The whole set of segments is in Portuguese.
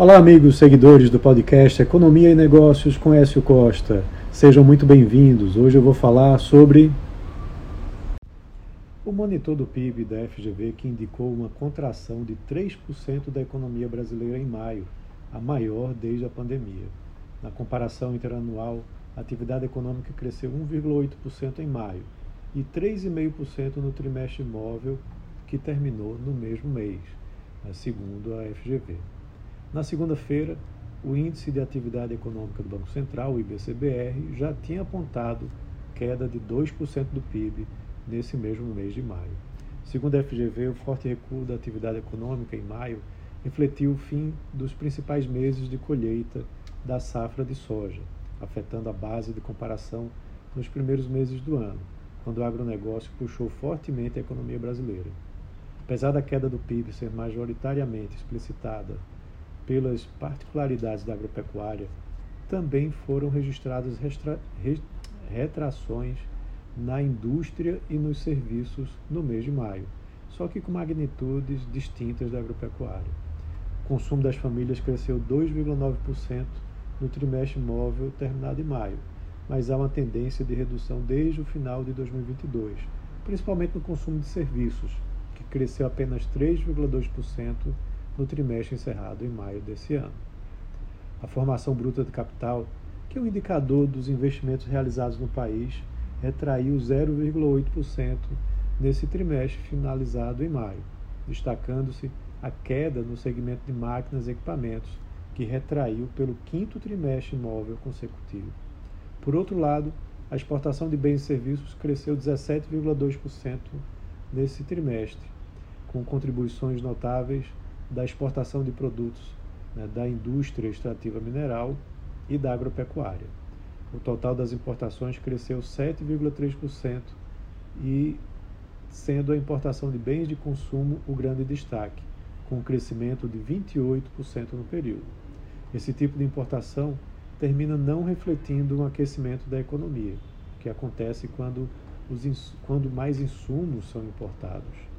Olá, amigos seguidores do podcast Economia e Negócios com Écio Costa. Sejam muito bem-vindos. Hoje eu vou falar sobre o monitor do PIB da FGV que indicou uma contração de 3% da economia brasileira em maio, a maior desde a pandemia. Na comparação interanual, a atividade econômica cresceu 1,8% em maio e 3,5% no trimestre móvel que terminou no mesmo mês, segundo a FGV. Na segunda-feira, o Índice de Atividade Econômica do Banco Central, o IBCBR, já tinha apontado queda de 2% do PIB nesse mesmo mês de maio. Segundo a FGV, o forte recuo da atividade econômica em maio refletiu o fim dos principais meses de colheita da safra de soja, afetando a base de comparação nos primeiros meses do ano, quando o agronegócio puxou fortemente a economia brasileira. Apesar da queda do PIB ser majoritariamente explicitada pelas particularidades da agropecuária, também foram registradas retrações na indústria e nos serviços no mês de maio, só que com magnitudes distintas da agropecuária. O consumo das famílias cresceu 2,9% no trimestre móvel terminado em maio, mas há uma tendência de redução desde o final de 2022, principalmente no consumo de serviços, que cresceu apenas 3,2% no trimestre encerrado em maio desse ano. A formação bruta de capital, que é um indicador dos investimentos realizados no país, retraiu 0,8% nesse trimestre finalizado em maio, destacando-se a queda no segmento de máquinas e equipamentos, que retraiu pelo quinto trimestre móvel consecutivo. Por outro lado, a exportação de bens e serviços cresceu 17,2% nesse trimestre, com contribuições notáveis da exportação de produtos né, da indústria extrativa mineral e da agropecuária. O total das importações cresceu 7,3% e sendo a importação de bens de consumo o grande destaque, com um crescimento de 28% no período. Esse tipo de importação termina não refletindo um aquecimento da economia, que acontece quando, os, quando mais insumos são importados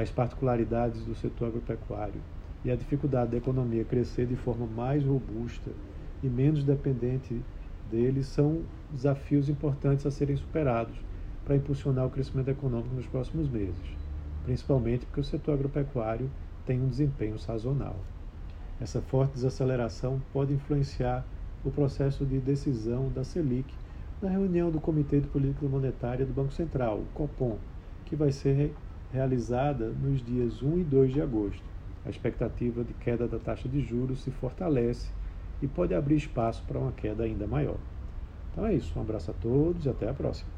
as particularidades do setor agropecuário e a dificuldade da economia crescer de forma mais robusta e menos dependente dele são desafios importantes a serem superados para impulsionar o crescimento econômico nos próximos meses, principalmente porque o setor agropecuário tem um desempenho sazonal. Essa forte desaceleração pode influenciar o processo de decisão da Selic na reunião do Comitê de Política Monetária do Banco Central, o COPOM, que vai ser realizada nos dias 1 e 2 de agosto. A expectativa de queda da taxa de juros se fortalece e pode abrir espaço para uma queda ainda maior. Então é isso, um abraço a todos e até a próxima.